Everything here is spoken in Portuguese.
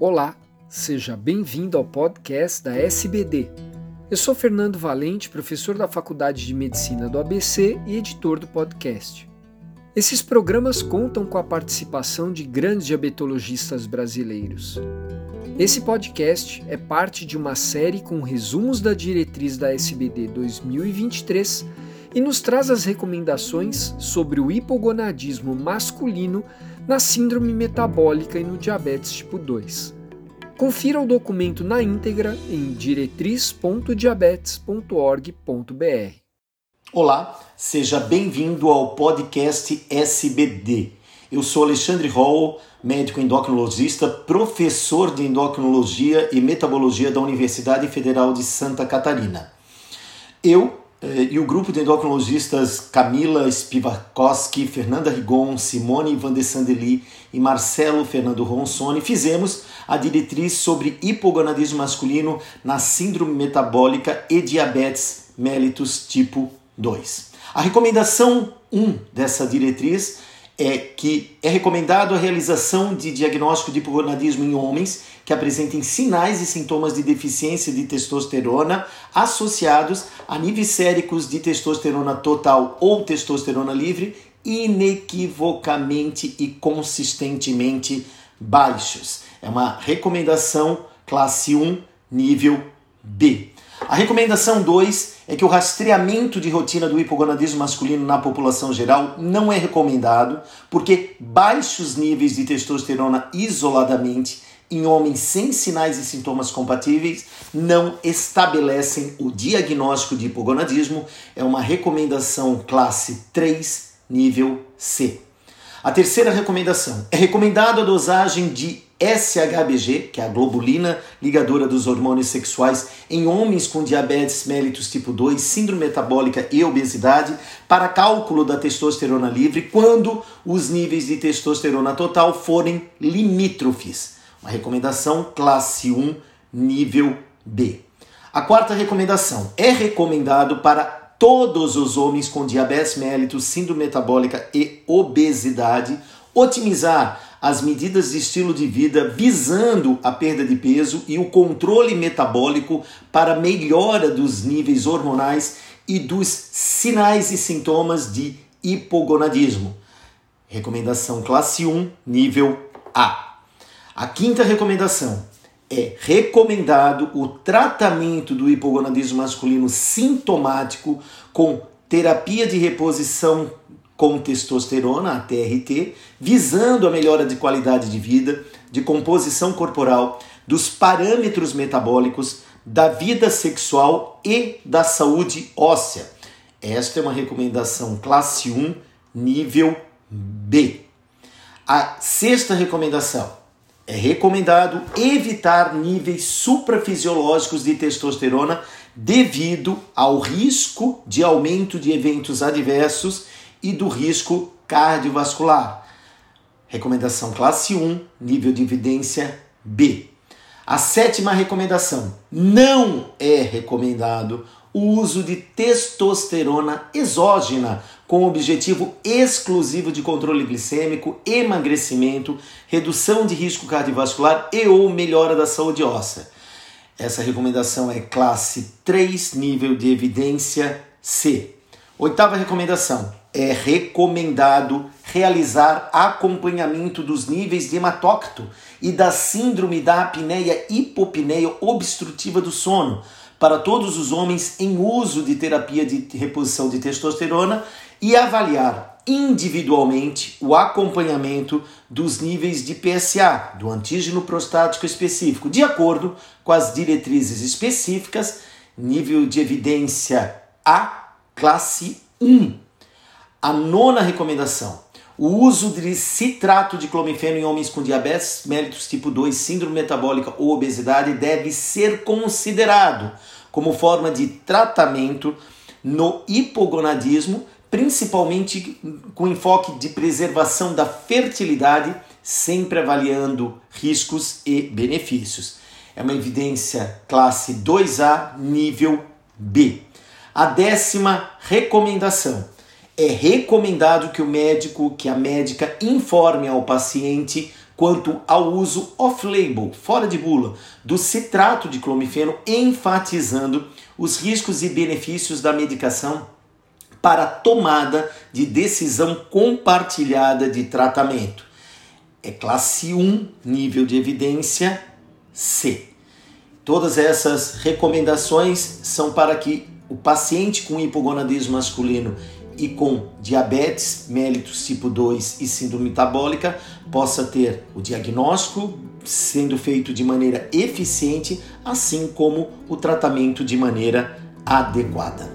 Olá, seja bem-vindo ao podcast da SBD. Eu sou Fernando Valente, professor da Faculdade de Medicina do ABC e editor do podcast. Esses programas contam com a participação de grandes diabetologistas brasileiros. Esse podcast é parte de uma série com resumos da diretriz da SBD 2023 e nos traz as recomendações sobre o hipogonadismo masculino na síndrome metabólica e no diabetes tipo 2. Confira o documento na íntegra em diretriz.diabetes.org.br. Olá, seja bem-vindo ao podcast SBD. Eu sou Alexandre Hall, médico endocrinologista, professor de endocrinologia e metabologia da Universidade Federal de Santa Catarina. Eu e o grupo de endocrinologistas Camila Spivakowski, Fernanda Rigon, Simone Van de Sandeli e Marcelo Fernando Ronsoni fizemos a diretriz sobre hipogonadismo masculino na síndrome metabólica e diabetes mellitus tipo 2. A recomendação 1 dessa diretriz é que é recomendado a realização de diagnóstico de hipogonadismo em homens que apresentem sinais e sintomas de deficiência de testosterona associados a níveis séricos de testosterona total ou testosterona livre inequivocamente e consistentemente baixos. É uma recomendação classe 1, nível B. A recomendação 2 é que o rastreamento de rotina do hipogonadismo masculino na população geral não é recomendado, porque baixos níveis de testosterona isoladamente em homens sem sinais e sintomas compatíveis não estabelecem o diagnóstico de hipogonadismo, é uma recomendação classe 3, nível C. A terceira recomendação é recomendado a dosagem de SHBG, que é a globulina ligadora dos hormônios sexuais, em homens com diabetes mellitus tipo 2, síndrome metabólica e obesidade, para cálculo da testosterona livre quando os níveis de testosterona total forem limítrofes. Uma recomendação classe 1, nível B. A quarta recomendação é recomendado para todos os homens com diabetes mellitus, síndrome metabólica e obesidade, otimizar as medidas de estilo de vida visando a perda de peso e o controle metabólico para melhora dos níveis hormonais e dos sinais e sintomas de hipogonadismo. Recomendação classe 1, nível A. A quinta recomendação é recomendado o tratamento do hipogonadismo masculino sintomático com terapia de reposição com testosterona, a TRT, visando a melhora de qualidade de vida, de composição corporal, dos parâmetros metabólicos, da vida sexual e da saúde óssea. Esta é uma recomendação classe 1, nível B. A sexta recomendação é recomendado evitar níveis suprafisiológicos de testosterona devido ao risco de aumento de eventos adversos e do risco cardiovascular. Recomendação classe 1, nível de evidência B. A sétima recomendação: não é recomendado o uso de testosterona exógena com objetivo exclusivo de controle glicêmico, emagrecimento, redução de risco cardiovascular e ou melhora da saúde óssea. Essa recomendação é classe 3, nível de evidência C. Oitava recomendação: é recomendado realizar acompanhamento dos níveis de hematócrito e da síndrome da apneia hipopneia obstrutiva do sono para todos os homens em uso de terapia de reposição de testosterona e avaliar individualmente o acompanhamento dos níveis de PSA, do antígeno prostático específico, de acordo com as diretrizes específicas, nível de evidência A, classe 1. A nona recomendação: o uso de citrato de clomifeno em homens com diabetes mellitus tipo 2, síndrome metabólica ou obesidade deve ser considerado como forma de tratamento no hipogonadismo, principalmente com enfoque de preservação da fertilidade, sempre avaliando riscos e benefícios. É uma evidência classe 2A, nível B. A décima recomendação é recomendado que o médico, que a médica informe ao paciente quanto ao uso off-label, fora de bula, do citrato de clomifeno, enfatizando os riscos e benefícios da medicação para tomada de decisão compartilhada de tratamento. É classe 1, nível de evidência C. Todas essas recomendações são para que o paciente com hipogonadismo masculino e com diabetes mellitus tipo 2 e síndrome metabólica possa ter o diagnóstico sendo feito de maneira eficiente, assim como o tratamento de maneira adequada.